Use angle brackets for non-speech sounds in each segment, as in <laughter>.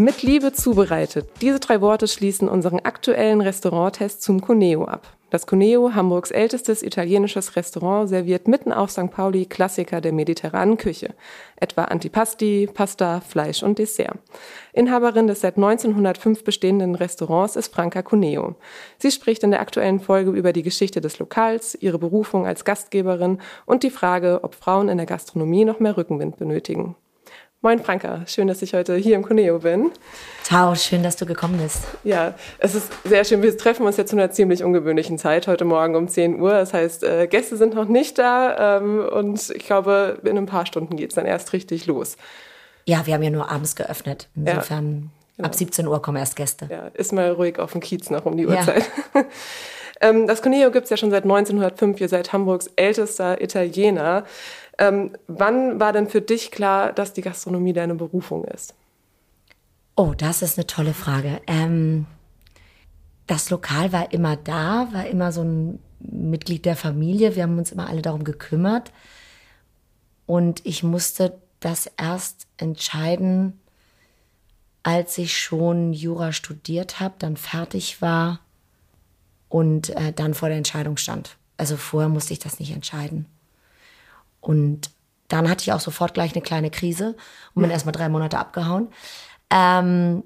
Mit Liebe zubereitet. Diese drei Worte schließen unseren aktuellen Restauranttest zum Cuneo ab. Das Cuneo, Hamburgs ältestes italienisches Restaurant, serviert mitten auf St. Pauli Klassiker der mediterranen Küche, etwa Antipasti, Pasta, Fleisch und Dessert. Inhaberin des seit 1905 bestehenden Restaurants ist Franca Cuneo. Sie spricht in der aktuellen Folge über die Geschichte des Lokals, ihre Berufung als Gastgeberin und die Frage, ob Frauen in der Gastronomie noch mehr Rückenwind benötigen. Moin Franka, schön, dass ich heute hier im Cuneo bin. Ciao, schön, dass du gekommen bist. Ja, es ist sehr schön. Wir treffen uns jetzt zu einer ziemlich ungewöhnlichen Zeit, heute Morgen um 10 Uhr. Das heißt, äh, Gäste sind noch nicht da ähm, und ich glaube, in ein paar Stunden geht es dann erst richtig los. Ja, wir haben ja nur abends geöffnet. Insofern, ja, genau. ab 17 Uhr kommen erst Gäste. Ja, ist mal ruhig auf dem Kiez noch um die Uhrzeit. Ja. <laughs> ähm, das Cuneo gibt es ja schon seit 1905. Ihr seid Hamburgs ältester Italiener. Ähm, wann war denn für dich klar, dass die Gastronomie deine Berufung ist? Oh, das ist eine tolle Frage. Ähm, das Lokal war immer da, war immer so ein Mitglied der Familie. Wir haben uns immer alle darum gekümmert. Und ich musste das erst entscheiden, als ich schon Jura studiert habe, dann fertig war und äh, dann vor der Entscheidung stand. Also vorher musste ich das nicht entscheiden. Und dann hatte ich auch sofort gleich eine kleine Krise und bin erstmal drei Monate abgehauen. Ähm,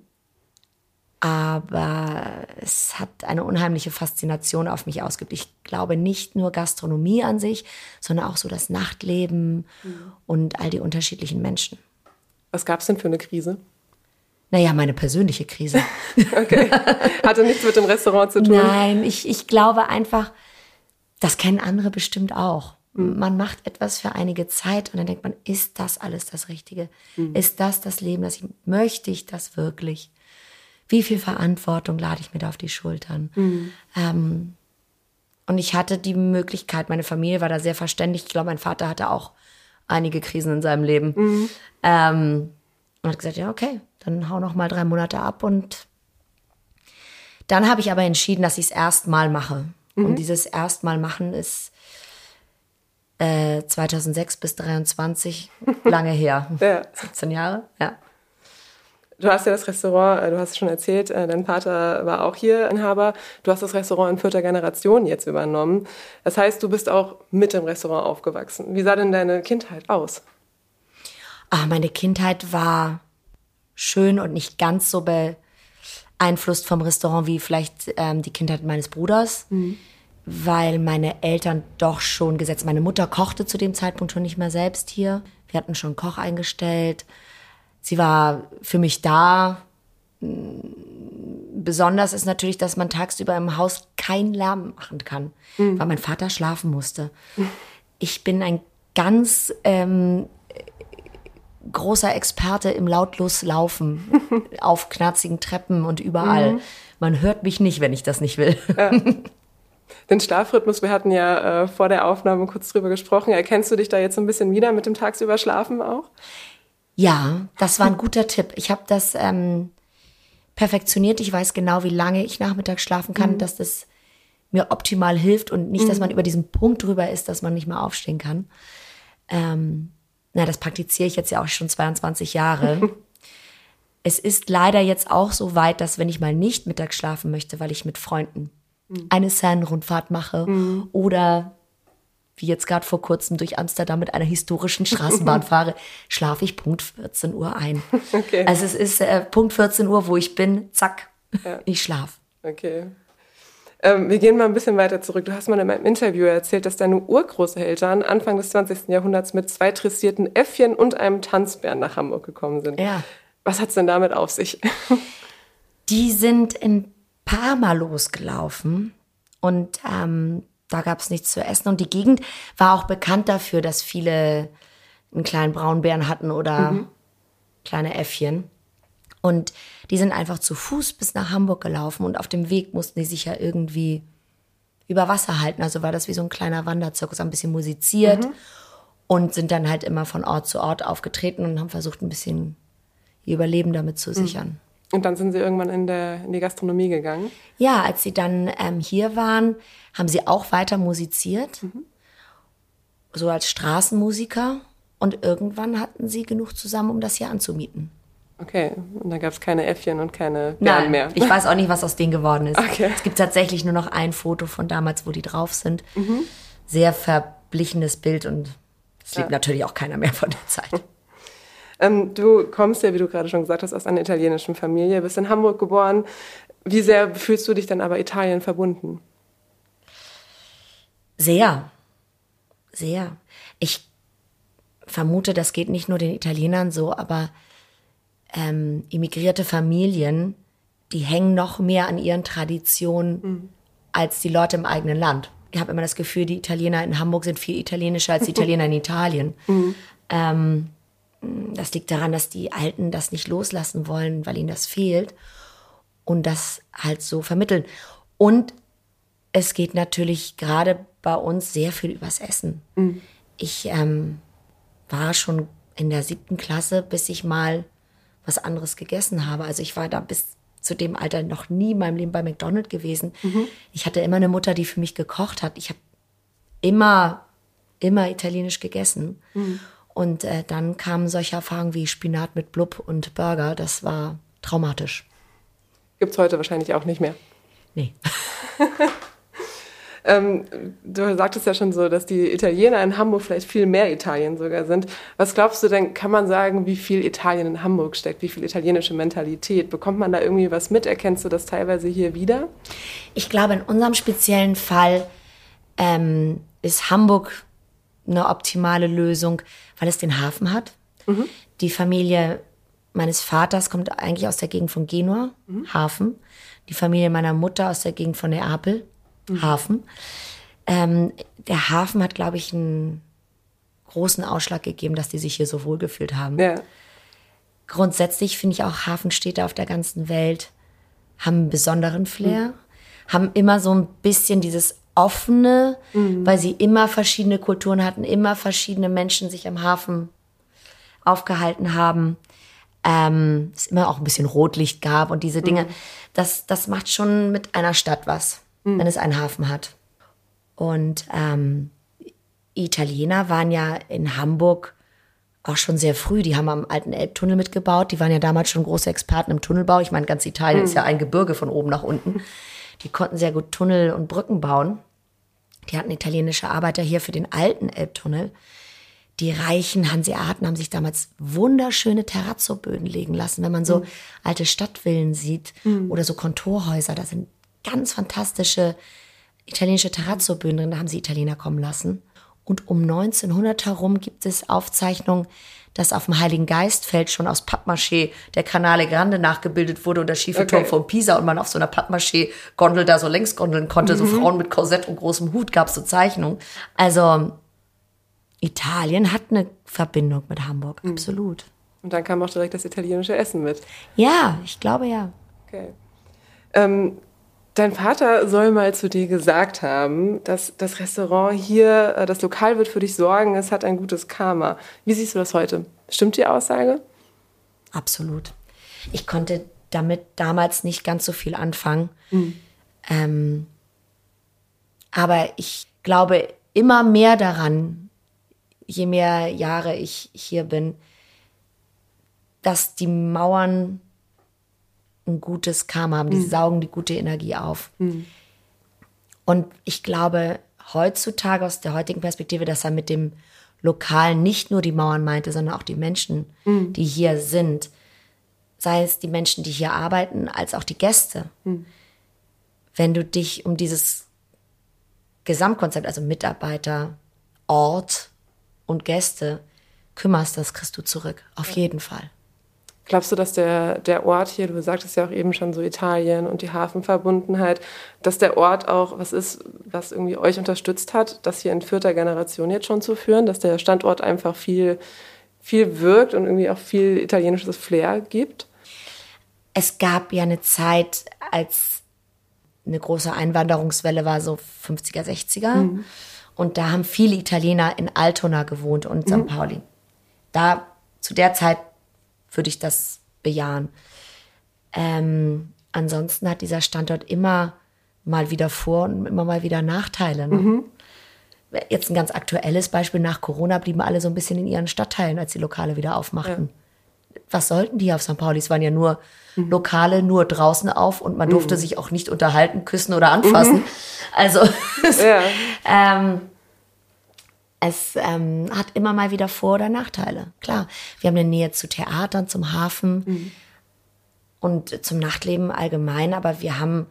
aber es hat eine unheimliche Faszination auf mich ausgeübt. Ich glaube nicht nur Gastronomie an sich, sondern auch so das Nachtleben mhm. und all die unterschiedlichen Menschen. Was gab es denn für eine Krise? Naja, meine persönliche Krise. <laughs> okay. Hatte nichts mit dem Restaurant zu tun? Nein, ich, ich glaube einfach, das kennen andere bestimmt auch. Mhm. Man macht etwas für einige Zeit und dann denkt man, ist das alles das Richtige? Mhm. Ist das das Leben, das ich möchte ich das wirklich? Wie viel Verantwortung lade ich mir da auf die Schultern? Mhm. Ähm, und ich hatte die Möglichkeit, meine Familie war da sehr verständlich. Ich glaube, mein Vater hatte auch einige Krisen in seinem Leben. Mhm. Ähm, und hat gesagt, ja, okay, dann hau noch mal drei Monate ab. Und dann habe ich aber entschieden, dass ich es erstmal mache. Und mhm. dieses erstmal machen ist 2006 äh, bis 23, lange her. <laughs> ja. 17 Jahre, ja. Du hast ja das Restaurant, äh, du hast es schon erzählt, äh, dein Vater war auch hier Inhaber. Du hast das Restaurant in vierter Generation jetzt übernommen. Das heißt, du bist auch mit dem Restaurant aufgewachsen. Wie sah denn deine Kindheit aus? Ach, meine Kindheit war schön und nicht ganz so beeinflusst vom Restaurant wie vielleicht ähm, die Kindheit meines Bruders. Mhm weil meine Eltern doch schon gesetzt. Meine Mutter kochte zu dem Zeitpunkt schon nicht mehr selbst hier. Wir hatten schon Koch eingestellt. Sie war für mich da. Besonders ist natürlich, dass man tagsüber im Haus keinen Lärm machen kann, mhm. weil mein Vater schlafen musste. Ich bin ein ganz ähm, großer Experte im lautlos Laufen <laughs> auf knarzigen Treppen und überall. Mhm. Man hört mich nicht, wenn ich das nicht will. Ja. <laughs> Den Schlafrhythmus, wir hatten ja äh, vor der Aufnahme kurz drüber gesprochen. Erkennst du dich da jetzt ein bisschen wieder mit dem tagsüber Schlafen auch? Ja, das war ein guter Tipp. Ich habe das ähm, perfektioniert. Ich weiß genau, wie lange ich nachmittags schlafen kann, mhm. dass das mir optimal hilft und nicht, dass mhm. man über diesen Punkt drüber ist, dass man nicht mehr aufstehen kann. Ähm, na, das praktiziere ich jetzt ja auch schon 22 Jahre. <laughs> es ist leider jetzt auch so weit, dass wenn ich mal nicht mittags schlafen möchte, weil ich mit Freunden. Eine Seine-Rundfahrt mache mhm. oder wie jetzt gerade vor kurzem durch Amsterdam mit einer historischen Straßenbahn <laughs> fahre, schlafe ich Punkt 14 Uhr ein. <laughs> Okay. Also es ist äh, Punkt 14 Uhr, wo ich bin, zack, ja. <laughs> ich schlafe. Okay. Ähm, wir gehen mal ein bisschen weiter zurück. Du hast mal in meinem Interview erzählt, dass deine Urgroßeltern Anfang des 20. Jahrhunderts mit zwei dressierten Äffchen und einem Tanzbären nach Hamburg gekommen sind. Ja. Was hat's denn damit auf sich? Die sind in Parma losgelaufen und ähm, da gab es nichts zu essen. Und die Gegend war auch bekannt dafür, dass viele einen kleinen Braunbären hatten oder kleine Äffchen. Und die sind einfach zu Fuß bis nach Hamburg gelaufen und auf dem Weg mussten die sich ja irgendwie über Wasser halten. Also war das wie so ein kleiner Wanderzirkus, ein bisschen musiziert und sind dann halt immer von Ort zu Ort aufgetreten und haben versucht, ein bisschen ihr Überleben damit zu sichern. Und dann sind sie irgendwann in, der, in die Gastronomie gegangen. Ja, als sie dann ähm, hier waren, haben sie auch weiter musiziert, so als Straßenmusiker. Und irgendwann hatten sie genug zusammen, um das hier anzumieten. Okay, und dann gab's keine Äffchen und keine Bären Nein, mehr. ich weiß auch nicht, was aus denen geworden ist. Okay. Es gibt tatsächlich nur noch ein Foto von damals, wo die drauf sind. Mhm. Sehr verblichenes Bild und es lebt Ja. natürlich auch keiner mehr von der Zeit. Ähm, du kommst ja, wie du gerade schon gesagt hast, aus einer italienischen Familie, bist in Hamburg geboren. Wie sehr fühlst du dich dann aber Italien verbunden? Sehr, sehr. Ich vermute, das geht nicht nur den Italienern so, aber ähm, immigrierte Familien, die hängen noch mehr an ihren Traditionen als die Leute im eigenen Land. Ich habe immer das Gefühl, die Italiener in Hamburg sind viel italienischer als die <laughs> Italiener in Italien. Ähm, das liegt daran, dass die Alten das nicht loslassen wollen, weil ihnen das fehlt und das halt so vermitteln. Und es geht natürlich gerade bei uns sehr viel übers Essen. Ich ähm, war schon in der siebten Klasse, bis ich mal was anderes gegessen habe. Also ich war da bis zu dem Alter noch nie in meinem Leben bei McDonald's gewesen. Ich hatte immer eine Mutter, die für mich gekocht hat. Ich habe immer, immer italienisch gegessen. Und äh, dann kamen solche Erfahrungen wie Spinat mit Blub und Burger. Das war traumatisch. Gibt's heute wahrscheinlich auch nicht mehr. Nee. <laughs> Ähm, du sagtest ja schon so, dass die Italiener in Hamburg vielleicht viel mehr Italien sogar sind. Was glaubst du denn, kann man sagen, wie viel Italien in Hamburg steckt? Wie viel italienische Mentalität? Bekommt man da irgendwie was mit? Erkennst du das teilweise hier wieder? Ich glaube, in unserem speziellen Fall ähm, ist Hamburg eine optimale Lösung, weil es den Hafen hat. Die Familie meines Vaters kommt eigentlich aus der Gegend von Genua, Hafen. Die Familie meiner Mutter aus der Gegend von Neapel, Hafen. Ähm, der Hafen hat, glaube ich, einen großen Ausschlag gegeben, dass die sich hier so wohlgefühlt haben. Ja. Grundsätzlich finde ich auch Hafenstädte auf der ganzen Welt haben einen besonderen Flair, haben immer so ein bisschen dieses offene, weil sie immer verschiedene Kulturen hatten, immer verschiedene Menschen sich am Hafen aufgehalten haben. Ähm, es immer auch ein bisschen Rotlicht gab und diese Dinge. Das, das macht schon mit einer Stadt was, wenn es einen Hafen hat. Und ähm, Italiener waren ja in Hamburg auch schon sehr früh. Die haben am alten Elbtunnel mitgebaut. Die waren ja damals schon große Experten im Tunnelbau. Ich meine, ganz Italien ist ja ein Gebirge von oben nach unten. <laughs> Die konnten sehr gut Tunnel und Brücken bauen. Die hatten italienische Arbeiter hier für den alten Elbtunnel. Die reichen Hanseaten haben sich damals wunderschöne Terrazzo-Böden legen lassen. Wenn man so alte Stadtvillen sieht oder so Kontorhäuser, da sind ganz fantastische italienische Terrazzo-Böden drin. Da haben sie Italiener kommen lassen. Und um 1900 herum gibt es Aufzeichnungen, dass auf dem Heiligen Geistfeld schon aus Pappmaché der Canale Grande nachgebildet wurde und der schiefe Turm Okay. von Pisa und man auf so einer Pappmaché-Gondel da so längs gondeln konnte. So Frauen mit Korsett und großem Hut gab es so Zeichnungen. Also Italien hat eine Verbindung mit Hamburg, absolut. Und dann kam auch direkt das italienische Essen mit. Ja, ich glaube ja. Okay. Ähm, dein Vater soll mal zu dir gesagt haben, dass das Restaurant hier, äh, das Lokal wird für dich sorgen, es hat ein gutes Karma. Wie siehst du das heute? Stimmt die Aussage? Absolut. Ich konnte damit damals nicht ganz so viel anfangen. Ähm, aber ich glaube immer mehr daran, je mehr Jahre ich hier bin, dass die Mauern ein gutes Karma haben. Die saugen die gute Energie auf. Und ich glaube heutzutage aus der heutigen Perspektive, dass er mit dem Lokal nicht nur die Mauern meinte, sondern auch die Menschen, die hier sind. Sei es die Menschen, die hier arbeiten, als auch die Gäste. wenn du dich um dieses Gesamtkonzept, also Mitarbeiter, Ort und Gäste kümmerst, das kriegst du zurück. Auf jeden Fall. Glaubst du, dass der, der Ort hier, du sagtest ja auch eben schon so Italien und die Hafenverbundenheit, dass der Ort auch was ist, was irgendwie euch unterstützt hat, das hier in vierter Generation jetzt schon zu führen, dass der Standort einfach viel, viel wirkt und irgendwie auch viel italienisches Flair gibt? Es gab ja eine Zeit, als eine große Einwanderungswelle war, so 50er, 60er. Mhm. Und da haben viele Italiener in Altona gewohnt und St. Mhm. Pauli. Da, zu der Zeit würde ich das bejahen. Ähm, ansonsten hat dieser Standort immer mal wieder Vor- und immer mal wieder Nachteile. Ne? Mhm. Jetzt ein ganz aktuelles Beispiel. Nach Corona blieben alle so ein bisschen in ihren Stadtteilen, als die Lokale wieder aufmachten. Ja. Was sollten die auf St. Pauli? Es waren ja nur mhm. Lokale, nur draußen auf und man durfte mhm. sich auch nicht unterhalten, küssen oder anfassen. Mhm. Also <laughs> ja. ähm, es ähm, hat immer mal wieder Vor- oder Nachteile. Klar, wir haben eine Nähe zu Theatern, zum Hafen mhm. und zum Nachtleben allgemein, aber wir haben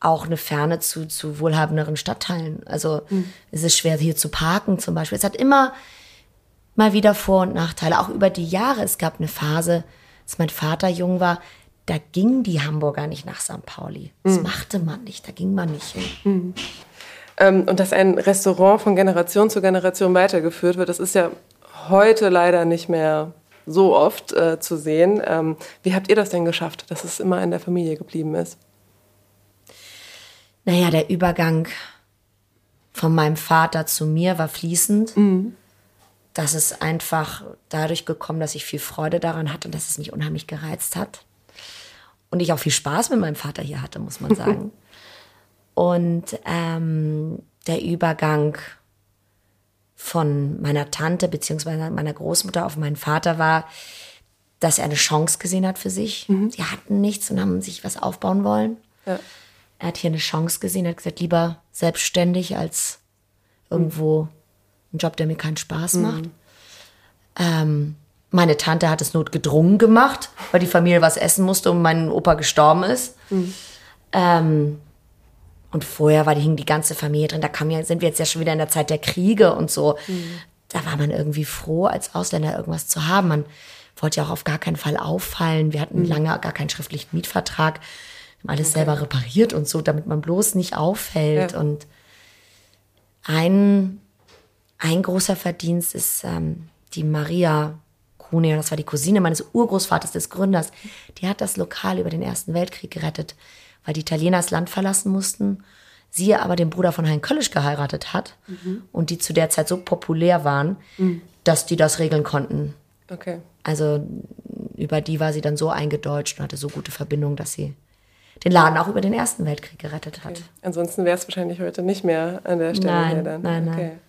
auch eine Ferne zu, zu wohlhabenderen Stadtteilen. Also mhm. es ist schwer hier zu parken zum Beispiel. Es hat immer mal wieder Vor- und Nachteile, auch über die Jahre. Es gab eine Phase, als mein Vater jung war, da ging die Hamburger nicht nach St. Pauli. Das mhm. machte man nicht, da ging man nicht hin. Ähm, und dass ein Restaurant von Generation zu Generation weitergeführt wird, das ist ja heute leider nicht mehr so oft äh, zu sehen. Ähm, wie habt ihr das denn geschafft, dass es immer in der Familie geblieben ist? Naja, der Übergang von meinem Vater zu mir war fließend. Mhm. Das ist einfach dadurch gekommen, dass ich viel Freude daran hatte und dass es mich unheimlich gereizt hat. Und ich auch viel Spaß mit meinem Vater hier hatte, muss man <laughs> sagen. Und ähm, der Übergang von meiner Tante beziehungsweise meiner Großmutter auf meinen Vater war, dass er eine Chance gesehen hat für sich. Mhm. Die hatten nichts und haben sich was aufbauen wollen. Ja. Er hat hier eine Chance gesehen, er hat gesagt, lieber selbstständig als irgendwo ein Job, der mir keinen Spaß mhm. macht. Ähm, meine Tante hat es notgedrungen gemacht, weil die Familie was essen musste und mein Opa gestorben ist. Mhm. Ähm, und vorher war die, hing die ganze Familie drin. Da kam ja, sind wir jetzt ja schon wieder in der Zeit der Kriege und so. Mhm. Da war man irgendwie froh, als Ausländer irgendwas zu haben. Man wollte ja auch auf gar keinen Fall auffallen. Wir hatten mhm. lange gar keinen schriftlichen Mietvertrag. Haben alles okay. selber repariert und so, damit man bloß nicht auffällt. Ja. Und ein, ein großer Verdienst ist ähm, die Maria Cuneo, das war die Cousine meines Urgroßvaters, des Gründers. Die hat das Lokal über den Ersten Weltkrieg gerettet weil die Italiener das Land verlassen mussten. Sie aber den Bruder von Hein Köllisch geheiratet hat mhm. und die zu der Zeit so populär waren, mhm. dass die das regeln konnten. Okay. Also über die war sie dann so eingedeutscht und hatte so gute Verbindungen, dass sie den Laden auch über den Ersten Weltkrieg gerettet hat. Okay. Ansonsten wäre es wahrscheinlich heute nicht mehr an der Stelle nein, hier dann. Nein, okay. nein.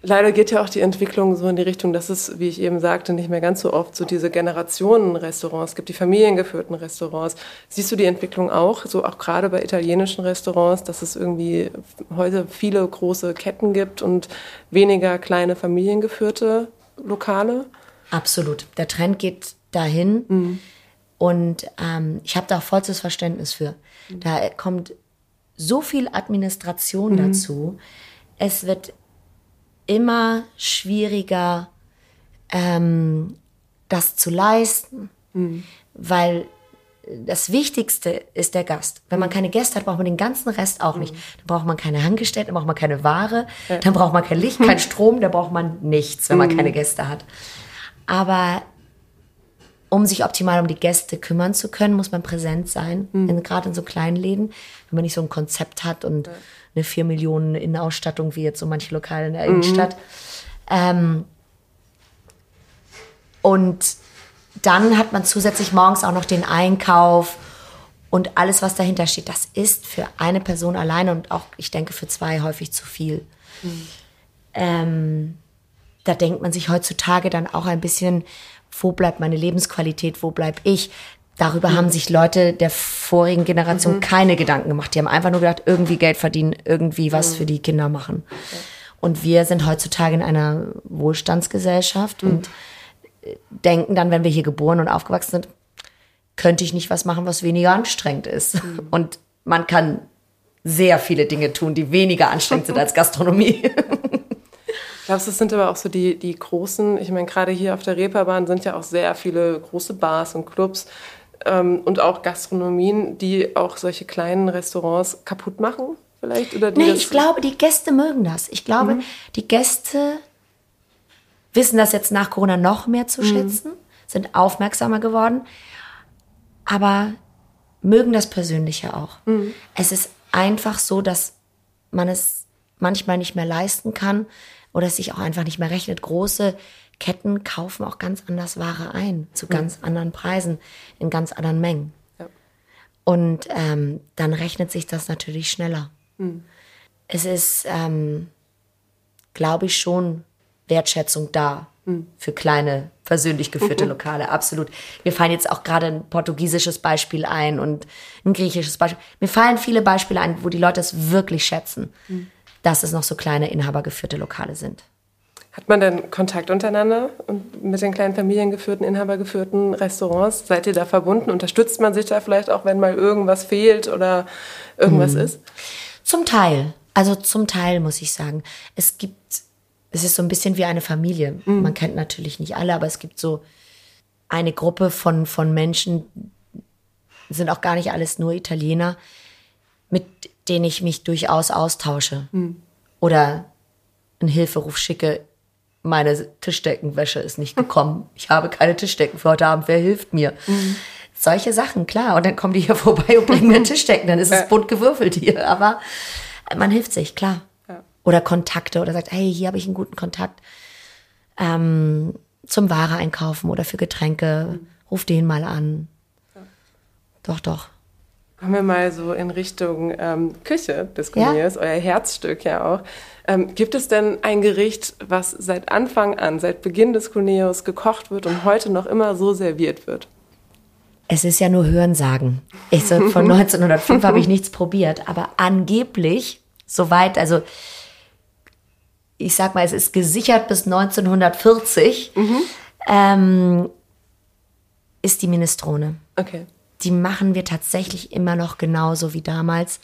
Leider geht ja auch die Entwicklung so in die Richtung, dass es, wie ich eben sagte, nicht mehr ganz so oft so diese Generationen-Restaurants gibt, die familiengeführten Restaurants. Siehst du die Entwicklung auch, so auch gerade bei italienischen Restaurants, dass es irgendwie heute viele große Ketten gibt und weniger kleine familiengeführte Lokale? Absolut. Der Trend geht dahin mhm. und ähm, ich habe da vollstes Verständnis für. Da kommt so viel Administration mhm. dazu. Es wird immer schwieriger, ähm, das zu leisten, mhm. weil das Wichtigste ist der Gast. Wenn man mhm. keine Gäste hat, braucht man den ganzen Rest auch nicht. Mhm. Dann braucht man keine Angestellten, dann braucht man keine Ware, ja. dann braucht man kein Licht, kein <laughs> Strom, da braucht man nichts, wenn man mhm. keine Gäste hat. Aber um sich optimal um die Gäste kümmern zu können, muss man präsent sein, mhm. gerade in so kleinen Läden. Wenn man nicht so ein Konzept hat und ja eine 4 Millionen Innenausstattung wie jetzt so manche Lokale in der Innenstadt. Mhm. Ähm, und dann hat man zusätzlich morgens auch noch den Einkauf und alles, was dahinter steht. Das ist für eine Person alleine und auch, ich denke, für zwei häufig zu viel. Mhm. Ähm, da denkt man sich heutzutage dann auch ein bisschen, wo bleibt meine Lebensqualität, wo bleib ich? Darüber mhm. haben sich Leute der vorigen Generation mhm. keine Gedanken gemacht. Die haben einfach nur gedacht, irgendwie Geld verdienen, irgendwie was mhm. für die Kinder machen. Okay. Und wir sind heutzutage in einer Wohlstandsgesellschaft mhm. und äh, denken dann, wenn wir hier geboren und aufgewachsen sind, könnte ich nicht was machen, was weniger anstrengend ist. Mhm. Und man kann sehr viele Dinge tun, die weniger anstrengend sind als Gastronomie. Ich glaube, das sind aber auch so die, die großen, ich meine, gerade hier auf der Reeperbahn sind ja auch sehr viele große Bars und Clubs ähm, und auch Gastronomien, die auch solche kleinen Restaurants kaputt machen, vielleicht? Oder die nee, ich glaube, die Gäste mögen das. Ich glaube, mhm. die Gäste wissen das jetzt nach Corona noch mehr zu mhm. schätzen, sind aufmerksamer geworden, aber mögen das Persönliche auch. Mhm. Es ist einfach so, dass man es manchmal nicht mehr leisten kann, oder es sich auch einfach nicht mehr rechnet. Große Ketten kaufen auch ganz anders Ware ein, zu ganz anderen Preisen, in ganz anderen Mengen. Ja. Und ähm, dann rechnet sich das natürlich schneller. Mhm. Es ist, ähm, glaube ich, schon Wertschätzung da mhm. für kleine, persönlich geführte <laughs> Lokale, absolut. Mir fallen jetzt auch gerade ein portugiesisches Beispiel ein und ein griechisches Beispiel. Mir fallen viele Beispiele ein, wo die Leute es wirklich schätzen. Mhm dass es noch so kleine inhabergeführte Lokale sind. Hat man denn Kontakt untereinander und mit den kleinen familiengeführten, inhabergeführten Restaurants? Seid ihr da verbunden? Unterstützt man sich da vielleicht auch, wenn mal irgendwas fehlt oder irgendwas mhm. ist? Zum Teil. Also zum Teil muss ich sagen. Es gibt, es ist so ein bisschen wie eine Familie. Mhm. Man kennt natürlich nicht alle, aber es gibt so eine Gruppe von, von Menschen, sind auch gar nicht alles nur Italiener, mit denen ich mich durchaus austausche. Mhm. Oder einen Hilferuf schicke, meine Tischdeckenwäsche ist nicht gekommen. Ich habe keine Tischdecken für heute Abend, wer hilft mir? Mhm. Solche Sachen, klar. Und dann kommen die hier <laughs> vorbei und bringen mir <laughs> Tischdecken, dann ist es bunt gewürfelt hier. Aber man hilft sich, klar. Ja. Oder Kontakte oder sagt, hey, hier habe ich einen guten Kontakt ähm, zum Ware einkaufen oder für Getränke. Mhm. Ruf den mal an. Ja. Doch, doch. Kommen wir mal so in Richtung ähm, Küche des Gourmets, ja? euer Herzstück ja auch. Ähm, gibt es denn ein Gericht, was seit Anfang an, seit Beginn des Cuneos gekocht wird und heute noch immer so serviert wird? Es ist ja nur Hörensagen. Ich so, von <laughs> 1905 habe ich nichts probiert, aber angeblich, soweit, also ich sag mal, es ist gesichert bis 1940, mhm. ähm, ist die Minestrone. Okay die machen wir tatsächlich immer noch genauso wie damals.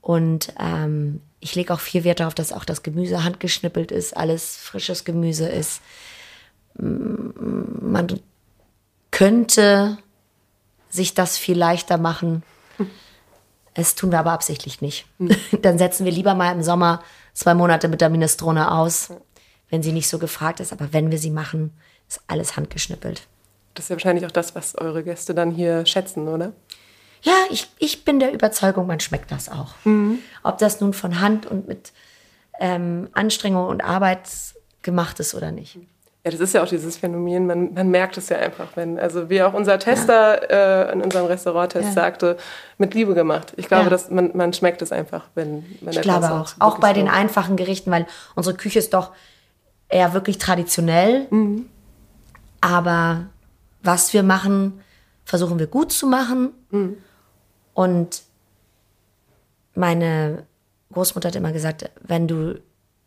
Und ähm, ich lege auch viel Wert darauf, dass auch das Gemüse handgeschnippelt ist, alles frisches Gemüse ist. Man könnte sich das viel leichter machen. Es tun wir aber absichtlich nicht. Hm. <laughs> Dann setzen wir lieber mal im Sommer zwei Monate mit der Minestrone aus, wenn sie nicht so gefragt ist. Aber wenn wir sie machen, ist alles handgeschnippelt. Das ist ja wahrscheinlich auch das, was eure Gäste dann hier schätzen, oder? Ja, ich, ich bin der Überzeugung, man schmeckt das auch. Mhm. Ob das nun von Hand und mit ähm, Anstrengung und Arbeit gemacht ist oder nicht. Ja, das ist ja auch dieses Phänomen, man, man merkt es ja einfach, wenn, also wie auch unser Tester ja. äh, in unserem Restauranttest ja. sagte, mit Liebe gemacht. Ich glaube, ja. dass man, man schmeckt es einfach, wenn, wenn Ich glaube auch, auch bei den einfachen Gerichten, weil unsere Küche ist doch eher wirklich traditionell, mhm. aber was wir machen, versuchen wir gut zu machen. Mhm. Und meine Großmutter hat immer gesagt, wenn du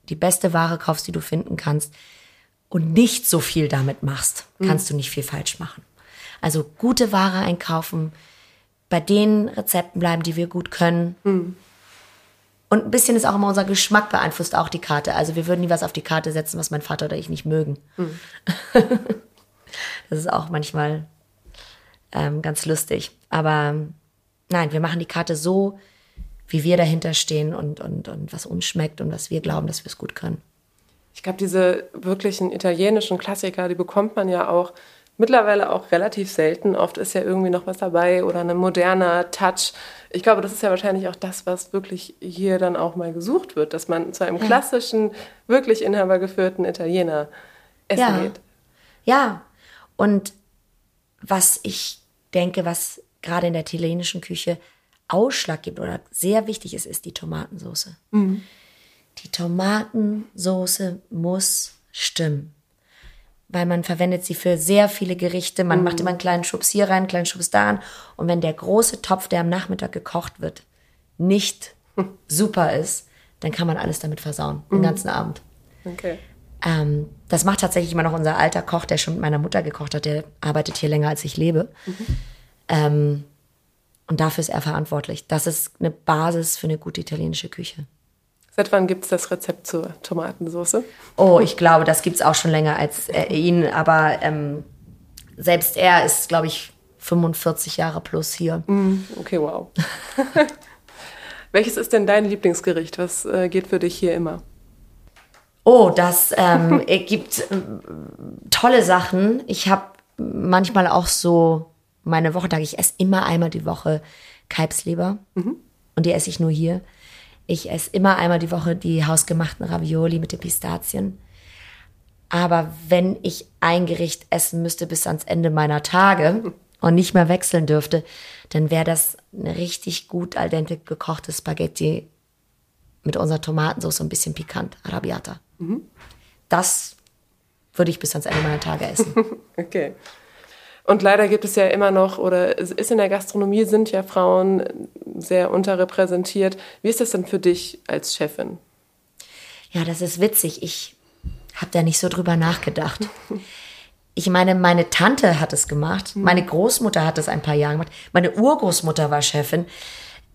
die beste Ware kaufst, die du finden kannst und nicht so viel damit machst, mhm. kannst du nicht viel falsch machen. Also gute Ware einkaufen, bei den Rezepten bleiben, die wir gut können. Mhm. Und ein bisschen ist auch immer unser Geschmack beeinflusst auch die Karte. Also wir würden nie was auf die Karte setzen, was mein Vater oder ich nicht mögen. Mhm. <laughs> Das ist auch manchmal ähm, ganz lustig. Aber nein, wir machen die Karte so, wie wir dahinter stehen und, und, und was uns schmeckt und was wir glauben, dass wir es gut können. Ich glaube, diese wirklichen italienischen Klassiker, die bekommt man ja auch mittlerweile auch relativ selten. Oft ist ja irgendwie noch was dabei oder ein moderner Touch. Ich glaube, das ist ja wahrscheinlich auch das, was wirklich hier dann auch mal gesucht wird, dass man zu einem klassischen, wirklich inhabergeführten Italiener essen ja. geht. Ja, und was ich denke, was gerade in der italienischen Küche Ausschlag gibt oder sehr wichtig ist, ist die Tomatensauce. Mhm. Die Tomatensauce muss stimmen. Weil man verwendet sie für sehr viele Gerichte. Man mhm. macht immer einen kleinen Schubs hier rein, einen kleinen Schubs da rein. Und wenn der große Topf, der am Nachmittag gekocht wird, nicht super ist, dann kann man alles damit versauen, mhm. den ganzen Abend. Okay. Ähm, das macht tatsächlich immer noch unser alter Koch, der schon mit meiner Mutter gekocht hat. Der arbeitet hier länger, als ich lebe. Mhm. Ähm, Und dafür ist er verantwortlich. Das ist eine Basis für eine gute italienische Küche. Seit wann gibt es das Rezept zur Tomatensauce? Oh, ich glaube, das gibt es auch schon länger als äh, ihn. Aber ähm, selbst er ist, glaube ich, 45 Jahre plus hier. Mm, okay, wow. <laughs> Welches ist denn dein Lieblingsgericht? Was äh, geht für dich hier immer? Oh, das ähm, <laughs> gibt äh, tolle Sachen. Ich habe manchmal auch so meine Wochentage. Ich esse immer einmal die Woche Kalbsleber mhm. und die esse ich nur hier. Ich esse immer einmal die Woche die hausgemachten Ravioli mit den Pistazien. Aber wenn ich ein Gericht essen müsste bis ans Ende meiner Tage <laughs> und nicht mehr wechseln dürfte, dann wäre das eine richtig gut al dente gekochte Spaghetti mit unserer Tomatensauce ein bisschen pikant, Arrabbiata. Mhm. Das würde ich bis ans Ende meiner Tage essen. <laughs> okay. Und leider gibt es ja immer noch, oder es ist in der Gastronomie sind ja Frauen sehr unterrepräsentiert. Wie ist das denn für dich als Chefin? Ja, das ist witzig. Ich habe da nicht so drüber nachgedacht. Ich meine, meine Tante hat es gemacht, meine Großmutter hat es ein paar Jahre gemacht, meine Urgroßmutter war Chefin.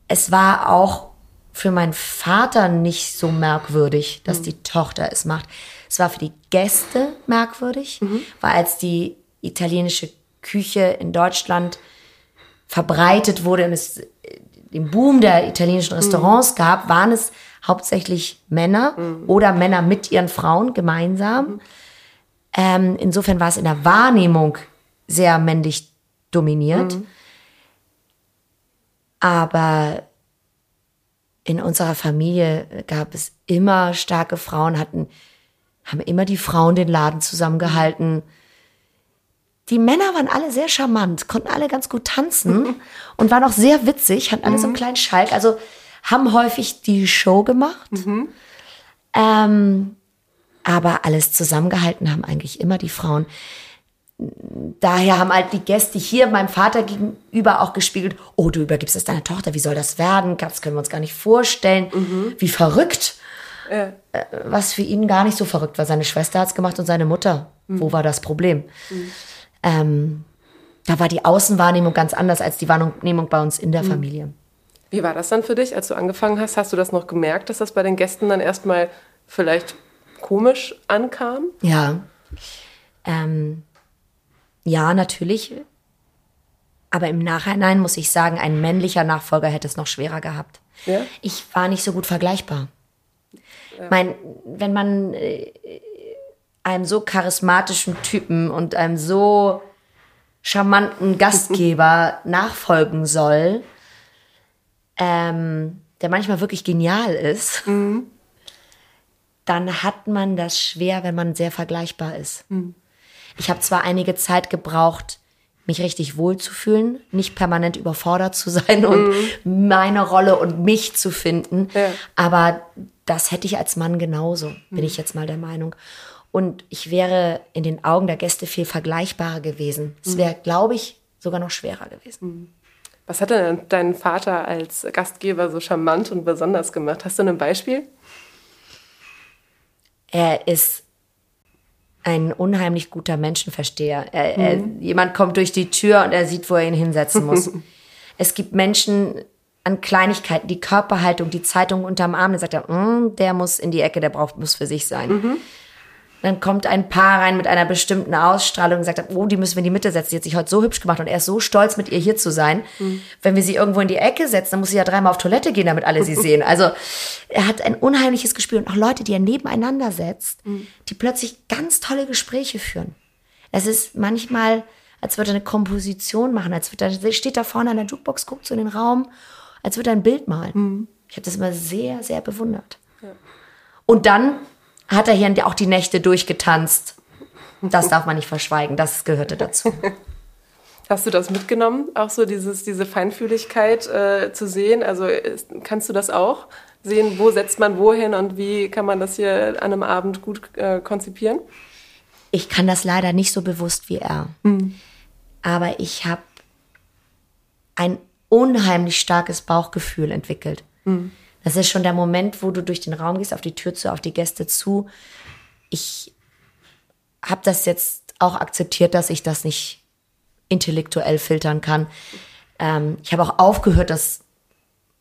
Es war auch für meinen Vater nicht so merkwürdig, dass mhm. die Tochter es macht. Es war für die Gäste merkwürdig, mhm. weil als die italienische Küche in Deutschland verbreitet wurde und es den Boom der italienischen Restaurants mhm. gab, waren es hauptsächlich Männer mhm. oder Männer mit ihren Frauen gemeinsam. Mhm. Ähm, insofern war es in der Wahrnehmung sehr männlich dominiert. Mhm. Aber in unserer Familie gab es immer starke Frauen, hatten, haben immer die Frauen den Laden zusammengehalten. Die Männer waren alle sehr charmant, konnten alle ganz gut tanzen und waren auch sehr witzig, hatten alle so einen mhm. kleinen Schalk, also haben häufig die Show gemacht. Mhm. Ähm, aber alles zusammengehalten haben eigentlich immer die Frauen. Daher haben halt die Gäste hier meinem Vater gegenüber auch gespiegelt, oh, du übergibst es deiner Tochter, wie soll das werden? Das können wir uns gar nicht vorstellen. Mhm. Wie verrückt. Ja. Äh, was für ihn gar nicht so verrückt war. Seine Schwester hat es gemacht und seine Mutter. Mhm. Wo war das Problem? Mhm. Ähm, da war die Außenwahrnehmung ganz anders als die Wahrnehmung bei uns in der. Familie. Wie war das dann für dich, als du angefangen hast? Hast du das noch gemerkt, dass das bei den Gästen dann erstmal vielleicht komisch ankam? Ja. Ähm, ja, natürlich. Aber im Nachhinein muss ich sagen, ein männlicher Nachfolger hätte es noch schwerer gehabt. Ja? Ich war nicht so gut vergleichbar. Ja. Mein, wenn man äh, einem so charismatischen Typen und einem so charmanten Gastgeber <laughs> nachfolgen soll, ähm, der manchmal wirklich genial ist, mhm dann hat man das schwer, wenn man sehr vergleichbar ist. Mhm. Ich habe zwar einige Zeit gebraucht, mich richtig wohlzufühlen, nicht permanent überfordert zu sein und mhm. meine Rolle und mich zu finden, ja. aber das hätte ich als Mann genauso, bin mhm. ich jetzt mal der Meinung. Und ich wäre in den Augen der Gäste viel vergleichbarer gewesen. Es mhm. wäre, glaube ich, sogar noch schwerer gewesen. Mhm. Was hat denn dein Vater als Gastgeber so charmant und besonders gemacht? Hast du ein Beispiel? er ist ein unheimlich guter Menschenversteher. Er, mhm. er, jemand kommt durch die Tür und er sieht, wo er ihn hinsetzen muss. <laughs> es gibt Menschen an Kleinigkeiten, die Körperhaltung, die Zeitung unterm Arm, der sagt er, mm, der muss in die Ecke, der braucht, muss für sich sein. Mhm. Dann kommt ein Paar rein mit einer bestimmten Ausstrahlung und sagt, oh, die müssen wir in die Mitte setzen. Die hat sich heute so hübsch gemacht und er ist so stolz, mit ihr hier zu sein. Mhm. Wenn wir sie irgendwo in die Ecke setzen, dann muss sie ja dreimal auf Toilette gehen, damit alle sie <laughs> sehen. Also er hat ein unheimliches Gespür und auch Leute, die er nebeneinander setzt, mhm. die plötzlich ganz tolle Gespräche führen. Es ist manchmal, als würde er eine Komposition machen, als würde er, steht da vorne an der Jukebox, guckt so in den Raum, als würde er ein Bild malen. Mhm. Ich habe das immer sehr, sehr bewundert. Ja. Und dann hat er hier auch die Nächte durchgetanzt. Das darf man nicht verschweigen, das gehörte dazu. Hast du das mitgenommen, auch so dieses, diese Feinfühligkeit äh, zu sehen? Also kannst du das auch sehen, wo setzt man wohin und wie kann man das hier an einem Abend gut äh, konzipieren? Ich kann das leider nicht so bewusst wie er. Mhm. Aber ich habe ein unheimlich starkes Bauchgefühl entwickelt. Mhm. Das ist schon der Moment, wo du durch den Raum gehst, auf die Tür zu, auf die Gäste zu. Ich habe das jetzt auch akzeptiert, dass ich das nicht intellektuell filtern kann. Ähm, ich habe auch aufgehört, das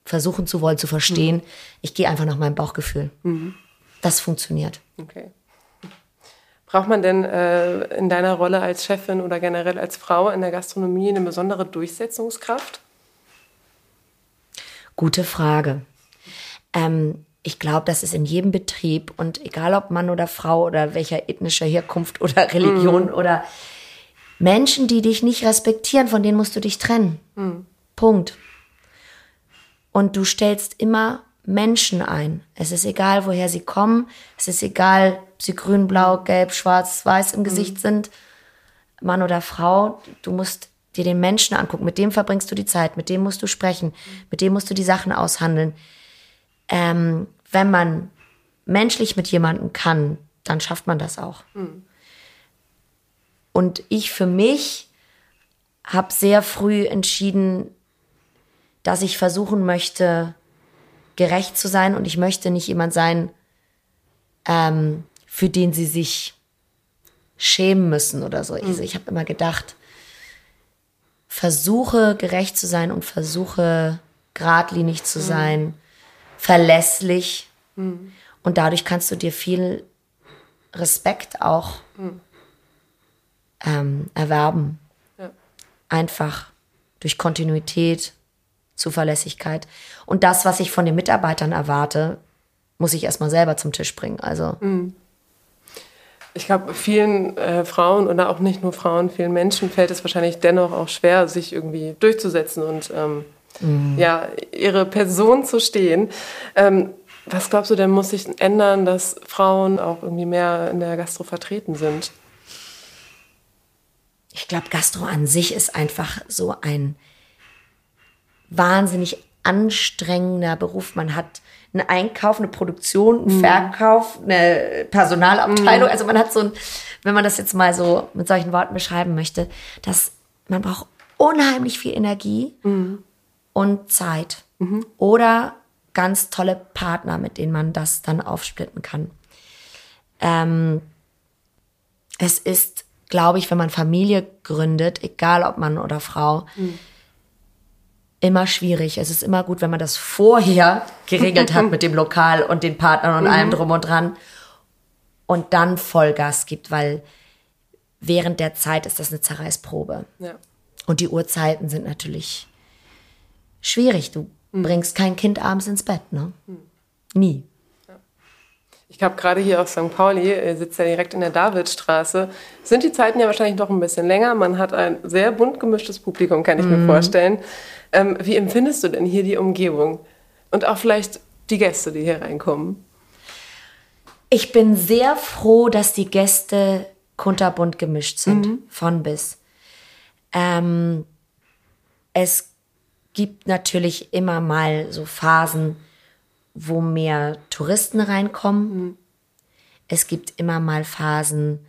versuchen zu wollen, zu verstehen. Mhm. Ich gehe einfach nach meinem Bauchgefühl. Mhm. Das funktioniert. Okay. Braucht man denn äh, in deiner Rolle als Chefin oder generell als Frau in der Gastronomie eine besondere Durchsetzungskraft? Gute Frage. Ähm, ich glaube, das ist in jedem Betrieb und egal ob Mann oder Frau oder welcher ethnischer Herkunft <laughs> oder Religion mhm. oder Menschen, die dich nicht respektieren, von denen musst du dich trennen. Mhm. Punkt. Und du stellst immer Menschen ein. Es ist egal, woher sie kommen. Es ist egal, ob sie grün, blau, gelb, schwarz, weiß im Gesicht mhm. sind. Mann oder Frau. Du musst dir den Menschen angucken. Mit dem verbringst du die Zeit. Mit dem musst du sprechen. Mit dem musst du die Sachen aushandeln. Ähm, wenn man menschlich mit jemandem kann, dann schafft man das auch. Mhm. Und ich für mich habe sehr früh entschieden, dass ich versuchen möchte, gerecht zu sein und ich möchte nicht jemand sein, ähm, für den sie sich schämen müssen oder so. Also ich habe immer gedacht, versuche gerecht zu sein und versuche geradlinig zu mhm. sein, mhm. Verlässlich. Mhm. Und dadurch kannst du dir viel Respekt auch mhm. ähm, erwerben. Ja. Einfach durch Kontinuität, Zuverlässigkeit. Und das, was ich von den Mitarbeitern erwarte, muss ich erstmal selber zum Tisch bringen. Also. Mhm. Ich glaube, vielen äh, Frauen oder auch nicht nur Frauen, vielen Menschen fällt es wahrscheinlich dennoch auch schwer, sich irgendwie durchzusetzen und ähm, mhm. ja, ihre Person zu stehen. Ähm, was glaubst du denn, muss sich ändern, dass Frauen auch irgendwie mehr in der Gastro vertreten sind? Ich glaube, Gastro an sich ist einfach so ein wahnsinnig anstrengender Beruf. Man hat einen Einkauf, eine Produktion, einen mhm. Verkauf, eine Personalabteilung. Mhm. Also man hat so ein, wenn man das jetzt mal so mit solchen Worten beschreiben möchte, dass man braucht unheimlich viel Energie mhm. Und Zeit. Mhm. Oder ganz tolle Partner, mit denen man das dann aufsplitten kann. Ähm, es ist, glaube ich, wenn man Familie gründet, egal ob Mann oder Frau, mhm immer schwierig. Es ist immer gut, wenn man das vorher geregelt hat <laughs> mit dem Lokal und den Partnern und mhm. allem drum und dran und dann Vollgas gibt, weil während der Zeit ist das eine Zerreißprobe. Ja. Und die Uhrzeiten sind natürlich schwierig. Du mhm. bringst kein Kind abends ins Bett, ne? Mhm. Nie. Ich habe gerade hier auf St. Pauli, ihr sitzt ja direkt in der Davidstraße, sind die Zeiten ja wahrscheinlich noch ein bisschen länger. Man hat ein sehr bunt gemischtes Publikum, kann ich mir mhm. vorstellen. Ähm, wie empfindest du denn hier die Umgebung? Und auch vielleicht die Gäste, die hier reinkommen? Ich bin sehr froh, dass die Gäste kunterbunt gemischt sind, mhm. von bis. Ähm, es gibt natürlich immer mal so Phasen, wo mehr Touristen reinkommen. Mhm. Es gibt immer mal Phasen,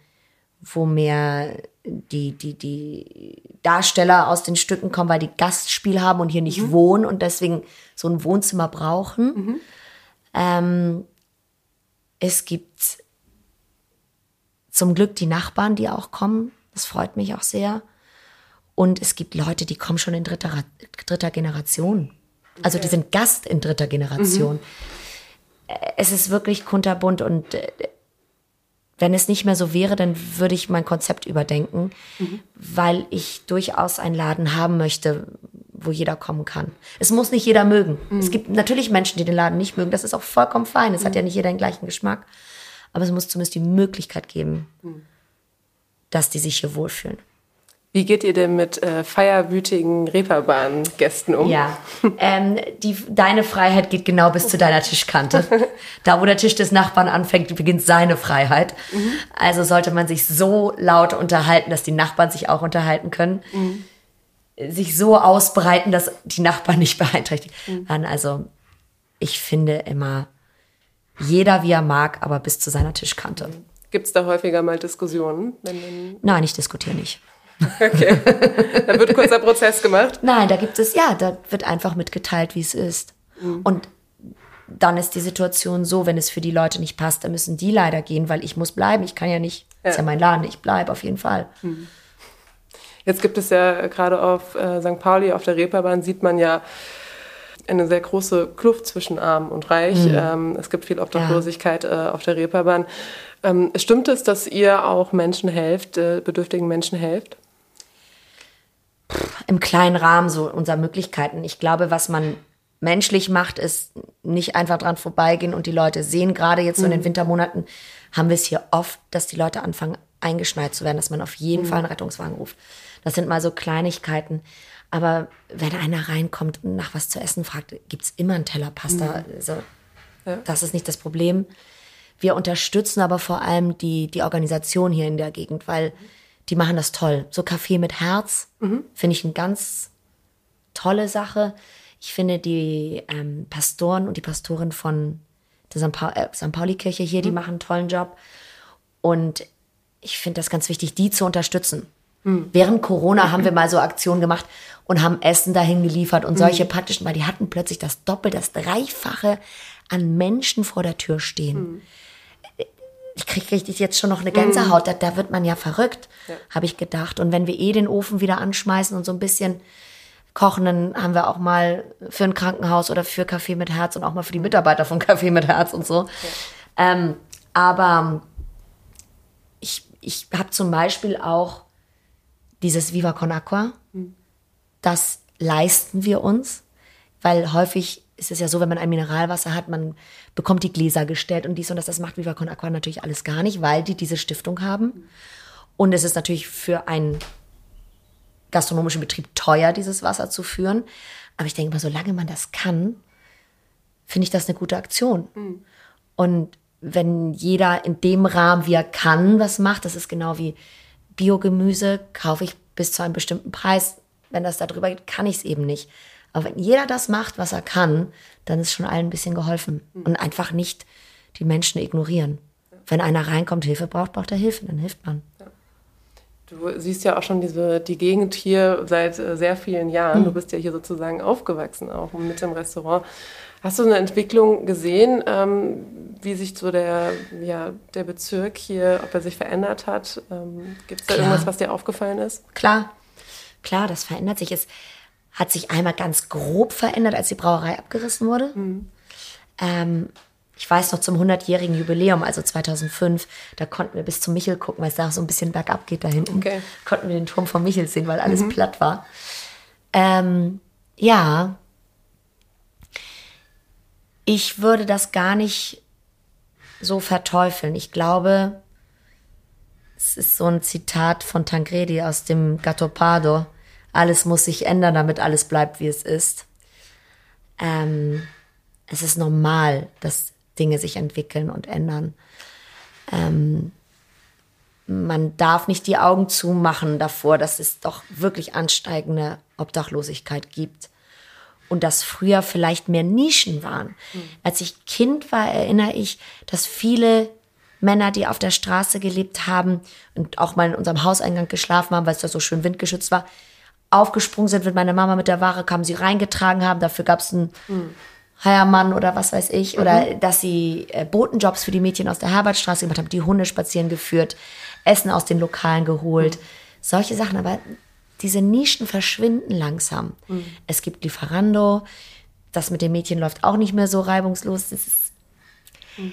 wo mehr die, die, die Darsteller aus den Stücken kommen, weil die Gastspiel haben und hier nicht mhm. wohnen und deswegen so ein Wohnzimmer brauchen. Mhm. Ähm, es gibt zum Glück die Nachbarn, die auch kommen. Das freut mich auch sehr. Und es gibt Leute, die kommen schon in dritter, dritter Generation. Also die sind Gast in dritter Generation. Mhm. Es ist wirklich kunterbunt und äh, wenn es nicht mehr so wäre, dann würde ich mein Konzept überdenken, mhm. weil ich durchaus einen Laden haben möchte, wo jeder kommen kann. Es muss nicht jeder mögen. Mhm. Es gibt natürlich Menschen, die den Laden nicht mögen. Das ist auch vollkommen fein. Es mhm. hat ja nicht jeder den gleichen Geschmack. Aber es muss zumindest die Möglichkeit geben, mhm. dass die sich hier wohlfühlen. Wie geht ihr denn mit äh, feierwütigen Reeperbahn-Gästen um? Ja, ähm, die, deine Freiheit geht genau bis zu deiner Tischkante. <laughs> da, wo der Tisch des Nachbarn anfängt, beginnt seine Freiheit. Mhm. Also sollte man sich so laut unterhalten, dass die Nachbarn sich auch unterhalten können. Mhm. Sich so ausbreiten, dass die Nachbarn nicht <laughs> beeinträchtigt mhm. werden. Also ich finde immer, jeder wie er mag, aber bis zu seiner Tischkante. Gibt es da häufiger mal Diskussionen? Nein, ich diskutiere nicht. Okay. <laughs> Dann wird ein kurzer Prozess gemacht. Nein, da gibt es, ja, da wird einfach mitgeteilt, wie es ist. Mhm. Und dann ist die Situation so, wenn es für die Leute nicht passt, dann müssen die leider gehen, weil ich muss bleiben. Ich kann ja nicht, ja. ist ja mein Laden, ich bleibe auf jeden Fall. Mhm. Jetzt gibt es ja gerade auf äh, St. Pauli, auf der Reeperbahn, sieht man ja eine sehr große Kluft zwischen Arm und Reich. Mhm. Ähm, es gibt viel Obdachlosigkeit ja. äh, auf der Reeperbahn. Ähm, stimmt es, dass ihr auch Menschen helft, äh, bedürftigen Menschen helft? Im kleinen Rahmen so unserer Möglichkeiten. Ich glaube, was man menschlich macht, ist nicht einfach dran vorbeigehen und die Leute sehen. Gerade jetzt so in den mhm. Wintermonaten haben wir es hier oft, dass die Leute anfangen eingeschneit zu werden, dass man auf jeden mhm. Fall einen Rettungswagen ruft. Das sind mal so Kleinigkeiten. Aber wenn einer reinkommt und nach was zu essen fragt, gibt es immer einen Teller Pasta. Mhm. Also, ja. Das ist nicht das Problem. Wir unterstützen aber vor allem die, die Organisation hier in der Gegend, weil die machen das toll. So Kaffee mit Herz mhm. finde ich eine ganz tolle Sache. Ich finde die ähm, Pastoren und die Pastorin von der St. Pa äh, Pauli-Kirche hier, mhm. die machen einen tollen Job. Und ich finde das ganz wichtig, die zu unterstützen. Mhm. Während Corona haben wir mal so Aktionen gemacht und haben Essen dahin geliefert und solche mhm. praktischen, weil die hatten plötzlich das Doppel, das Dreifache an Menschen vor der Tür stehen. Ich kriege richtig jetzt schon noch eine Gänsehaut, da, da wird man ja verrückt, ja. habe ich gedacht. Und wenn wir eh den Ofen wieder anschmeißen und so ein bisschen kochen, dann haben wir auch mal für ein Krankenhaus oder für Kaffee mit Herz und auch mal für die Mitarbeiter von Kaffee mit Herz und so. Ja. Ähm, aber ich, ich habe zum Beispiel auch dieses Viva con Aqua. Mhm. Das leisten wir uns, weil häufig ist es ja so, wenn man ein Mineralwasser hat, man bekommt die Gläser gestellt und dies und das. Das macht Viva con Aqua natürlich alles gar nicht, weil die diese Stiftung haben. Und es ist natürlich für einen gastronomischen Betrieb teuer, dieses Wasser zu führen. Aber ich denke mal, solange man das kann, finde ich das eine gute Aktion. Mhm. Und wenn jeder in dem Rahmen, wie er kann, was macht, das ist genau wie Biogemüse, kaufe ich bis zu einem bestimmten Preis. Wenn das da drüber geht, kann ich es eben nicht. Aber wenn jeder das macht, was er kann, dann ist schon allen ein bisschen geholfen. Mhm. Und einfach nicht die Menschen ignorieren. Wenn einer reinkommt, Hilfe braucht, braucht er Hilfe, dann hilft man. Du siehst ja auch schon diese, die Gegend hier seit äh, sehr vielen Jahren. Mhm. Du bist ja hier sozusagen aufgewachsen, auch mit dem Restaurant. Hast du eine Entwicklung gesehen, ähm, wie sich so der, ja, der Bezirk hier, ob er sich verändert hat? Ähm, Gibt es da Klar. irgendwas, was dir aufgefallen ist? Klar, klar, das verändert sich. Es hat sich einmal ganz grob verändert, als die Brauerei abgerissen wurde. Mhm. Ähm, ich weiß noch zum 100-jährigen Jubiläum, also 2005, da konnten wir bis zum Michel gucken, weil es da so ein bisschen bergab geht da hinten. Okay. Konnten wir den Turm vom Michel sehen, weil alles mhm. platt war. Ähm, ja, ich würde das gar nicht so verteufeln. Ich glaube, es ist so ein Zitat von Tancredi aus dem Gattopardo. Alles muss sich ändern, damit alles bleibt, wie es ist. Ähm, es ist normal, dass Dinge sich entwickeln und ändern. Ähm, man darf nicht die Augen zumachen davor, dass es doch wirklich ansteigende Obdachlosigkeit gibt und dass früher vielleicht mehr Nischen waren. Mhm. Als ich Kind war, erinnere ich, dass viele Männer, die auf der Straße gelebt haben und auch mal in unserem Hauseingang geschlafen haben, weil es da so schön windgeschützt war, aufgesprungen sind, wenn meine Mama mit der Ware kam, sie reingetragen haben. Dafür gab es einen mhm. Heiermann oder was weiß ich. Mhm. Oder dass sie äh, Botenjobs für die Mädchen aus der Herbertstraße gemacht haben, die Hunde spazieren geführt, Essen aus den Lokalen geholt. Mhm. Solche Sachen. Aber diese Nischen verschwinden langsam. Mhm. Es gibt Lieferando, das mit den Mädchen läuft auch nicht mehr so reibungslos. Ist, mhm.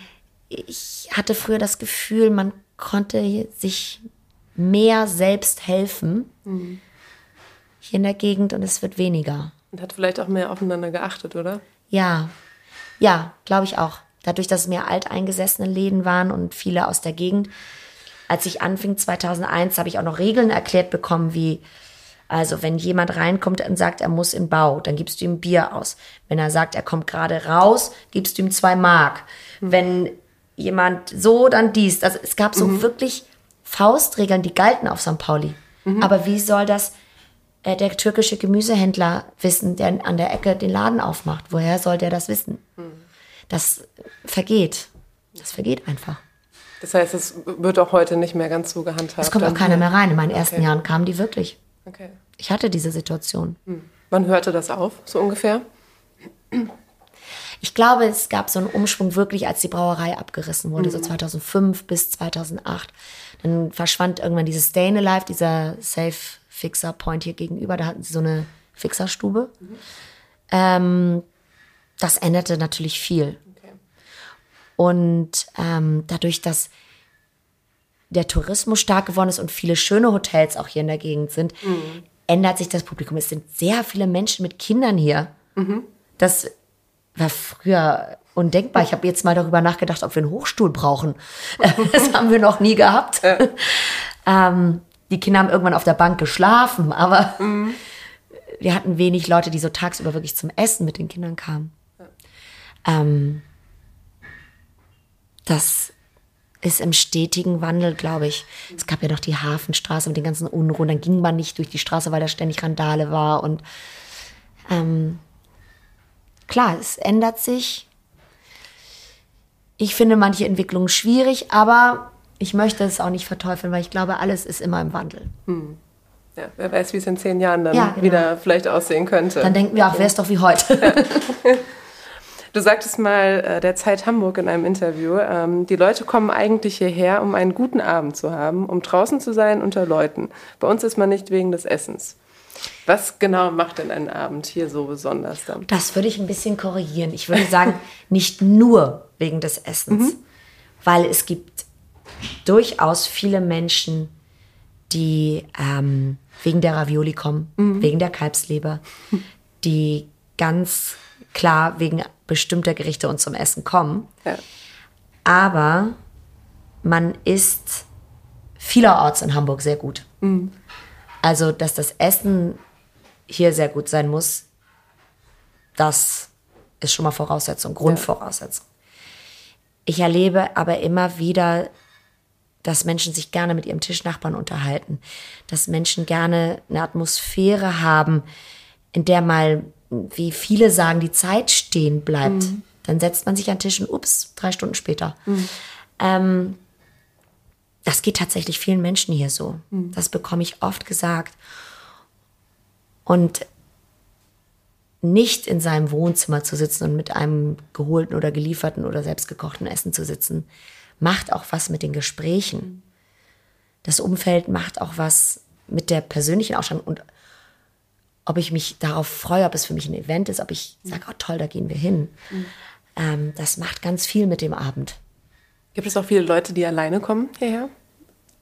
Ich hatte früher das Gefühl, man konnte sich mehr selbst helfen mhm. Hier in der Gegend und es wird weniger. Und hat vielleicht auch mehr aufeinander geachtet, oder? Ja, ja, glaube ich auch. Dadurch, dass es mehr alteingesessene Läden waren und viele aus der Gegend. Als ich anfing 2001, habe ich auch noch Regeln erklärt bekommen, wie also wenn jemand reinkommt und sagt, er muss in Bau, dann gibst du ihm Bier aus. Wenn er sagt, er kommt gerade raus, gibst du ihm zwei Mark. Mhm. Wenn jemand so, dann dies. Also es gab so mhm. wirklich Faustregeln, die galten auf St. Pauli. Mhm. Aber wie soll das der türkische Gemüsehändler wissen, der an der Ecke den Laden aufmacht? Woher soll der das wissen? Mhm. Das vergeht. Das vergeht einfach. Das heißt, es wird auch heute nicht mehr ganz so gehandhabt. Es kommt auch keiner mehr rein. In meinen ersten okay. Jahren kamen die wirklich. Okay. Ich hatte diese Situation. Hm. Wann hörte das auf, so ungefähr? Ich glaube, es gab so einen Umschwung wirklich, als die Brauerei abgerissen wurde, mhm. so 2005 bis 2008. Dann verschwand irgendwann dieses Staying Alive, dieser Safe Fixer Point hier gegenüber. Da hatten sie so eine Fixerstube. Mhm. Ähm, das änderte natürlich viel. Okay. Und ähm, dadurch, dass der Tourismus stark geworden ist und viele schöne Hotels auch hier in der Gegend sind, mhm. ändert sich das Publikum. Es sind sehr viele Menschen mit Kindern hier. Mhm. Das war früher undenkbar. Ich habe jetzt mal darüber nachgedacht, ob wir einen Hochstuhl brauchen. <laughs> das haben wir noch nie gehabt. <laughs> Ähm, die Kinder haben irgendwann auf der Bank geschlafen, aber mhm. <laughs> wir hatten wenig Leute, die so tagsüber wirklich zum Essen mit den Kindern kamen. Ja. Ähm, das ist im stetigen Wandel, glaube ich. Es gab ja noch die Hafenstraße mit den ganzen Unruhen. Dann ging man nicht durch die Straße, weil da ständig Randale war. Und ähm, klar, es ändert sich. Ich finde manche Entwicklungen schwierig, aber ich möchte es auch nicht verteufeln, weil ich glaube, alles ist immer im Wandel. Hm. Ja, wer weiß, wie es in zehn Jahren dann ja, genau. wieder vielleicht aussehen könnte. Dann denken wir, ach, wäre es doch wie heute. Ja. <laughs> Du sagtest mal äh, der Zeit Hamburg in einem Interview, ähm, die Leute kommen eigentlich hierher, um einen guten Abend zu haben, um draußen zu sein unter Leuten. Bei uns ist man nicht wegen des Essens. Was genau macht denn ein Abend hier so besonders dann? Das würde ich ein bisschen korrigieren. Ich würde sagen, <laughs> nicht nur wegen des Essens, mhm. weil es gibt durchaus viele Menschen, die ähm, wegen der Ravioli kommen, mhm. wegen der Kalbsleber, die ganz klar wegen bestimmter Gerichte und zum Essen kommen. Ja. Aber man isst vielerorts in Hamburg sehr gut. Mhm. Also, dass das Essen hier sehr gut sein muss, das ist schon mal Voraussetzung, Grundvoraussetzung. Ja. Ich erlebe aber immer wieder, dass Menschen sich gerne mit ihrem Tischnachbarn unterhalten, dass Menschen gerne eine Atmosphäre haben, in der mal wie viele sagen, die Zeit stehen bleibt. Mhm. Dann setzt man sich an den Tisch und ups, drei Stunden später. Mhm. Ähm, das geht tatsächlich vielen Menschen hier so. Mhm. Das bekomme ich oft gesagt. Und nicht in seinem Wohnzimmer zu sitzen und mit einem geholten oder gelieferten oder selbstgekochten Essen zu sitzen, macht auch was mit den Gesprächen. Das Umfeld macht auch was mit der persönlichen Ausstrahlung und ob ich mich darauf freue, ob es für mich ein Event ist, ob ich sage, oh toll, da gehen wir hin. Mhm. Ähm, das macht ganz viel mit dem Abend. Gibt es auch viele Leute, die alleine kommen hierher?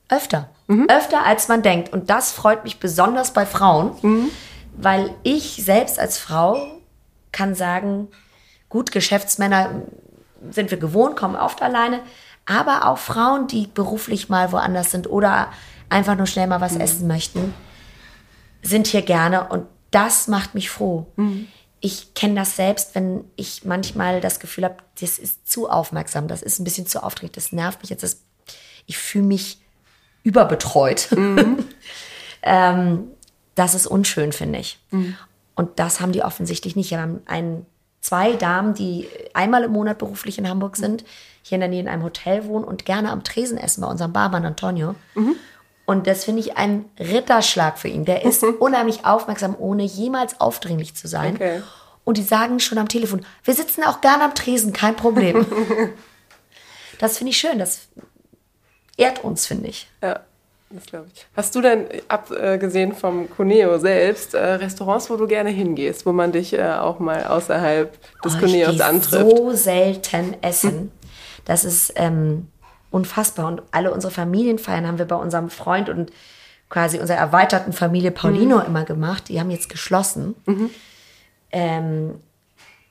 Öfter. Mhm. Öfter, als man denkt. Und das freut mich besonders bei Frauen, mhm. weil ich selbst als Frau kann sagen, gut, Geschäftsmänner sind wir gewohnt, kommen oft alleine, aber auch Frauen, die beruflich mal woanders sind oder einfach nur schnell mal was mhm. essen möchten, sind hier gerne und das macht mich froh. Mhm. Ich kenne das selbst, wenn ich manchmal das Gefühl habe, das ist zu aufmerksam, das ist ein bisschen zu aufdringlich, das nervt mich jetzt. Das, ich fühle mich überbetreut. Mhm. <laughs> ähm, das ist unschön, finde ich. Mhm. Und das haben die offensichtlich nicht. Wir haben zwei Damen, die einmal im Monat beruflich in Hamburg sind, hier in der Nähe in einem Hotel wohnen und gerne am Tresen essen bei unserem Barmann Antonio. Mhm. Und das finde ich ein Ritterschlag für ihn. Der ist unheimlich aufmerksam, ohne jemals aufdringlich zu sein. Okay. Und die sagen schon am Telefon, wir sitzen auch gerne am Tresen, kein Problem. <laughs> das finde ich schön. Das ehrt uns, finde ich. Ja, das glaube ich. Hast du denn, abgesehen vom Cuneo selbst, äh, Restaurants, wo du gerne hingehst, wo man dich äh, auch mal außerhalb des oh, Cuneos antrifft? so selten essen. Das ist... Ähm, unfassbar. Und alle unsere Familienfeiern haben wir bei unserem Freund und quasi unserer erweiterten Familie Paulino mhm. immer gemacht. Die haben jetzt geschlossen. Mhm. Ähm,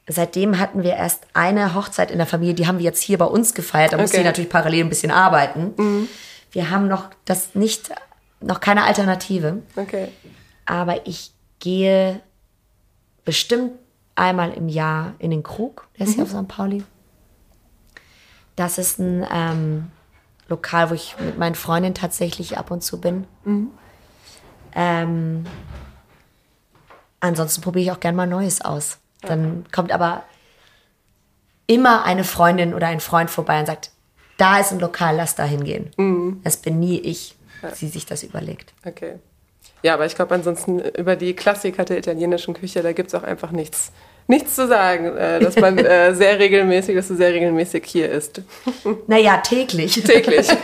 seitdem hatten wir erst eine Hochzeit in der Familie, die haben wir jetzt hier bei uns gefeiert. Da okay. musste ich natürlich parallel ein bisschen arbeiten. Mhm. Wir haben noch das nicht, noch keine Alternative. Okay. Aber ich gehe bestimmt einmal im Jahr in den Krug, der ist mhm. hier auf St. Pauli. Das ist ein ähm, Lokal, wo ich mit meinen Freundinnen tatsächlich ab und zu bin. Mhm. Ähm, ansonsten probiere ich auch gerne mal Neues aus. Dann kommt aber immer eine Freundin oder ein Freund vorbei und sagt, da ist ein Lokal, lass da hingehen. Mhm. Das bin nie ich, ja. die sich das überlegt. Okay. Ja, aber ich glaube ansonsten über die Klassiker der italienischen Küche, da gibt es auch einfach nichts, nichts zu sagen, äh, dass man <laughs> äh, sehr regelmäßig, dass du sehr regelmäßig hier isst. Naja, täglich. Täglich. <laughs>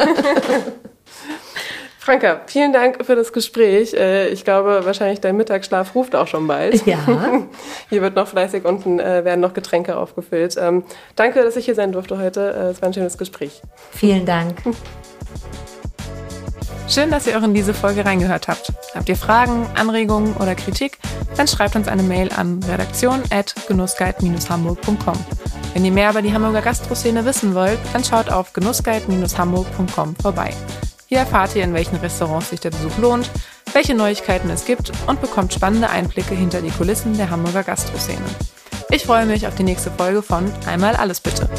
Franka, vielen Dank für das Gespräch. Äh, ich glaube, wahrscheinlich dein Mittagsschlaf ruft auch schon bald. Ja. <laughs> Hier wird noch fleißig unten äh, werden noch Getränke aufgefüllt. Ähm, danke, dass ich hier sein durfte heute. Äh, es war ein schönes Gespräch. Vielen Dank. <laughs> Schön, dass ihr auch in diese Folge reingehört habt. Habt ihr Fragen, Anregungen oder Kritik? Dann schreibt uns eine Mail an redaktion.genussguide-hamburg.com. Wenn ihr mehr über die Hamburger Gastroszene wissen wollt, dann schaut auf genussguide-hamburg.com vorbei. Hier erfahrt ihr, in welchen Restaurants sich der Besuch lohnt, welche Neuigkeiten es gibt und bekommt spannende Einblicke hinter die Kulissen der Hamburger Gastroszene. Ich freue mich auf die nächste Folge von Einmal alles bitte.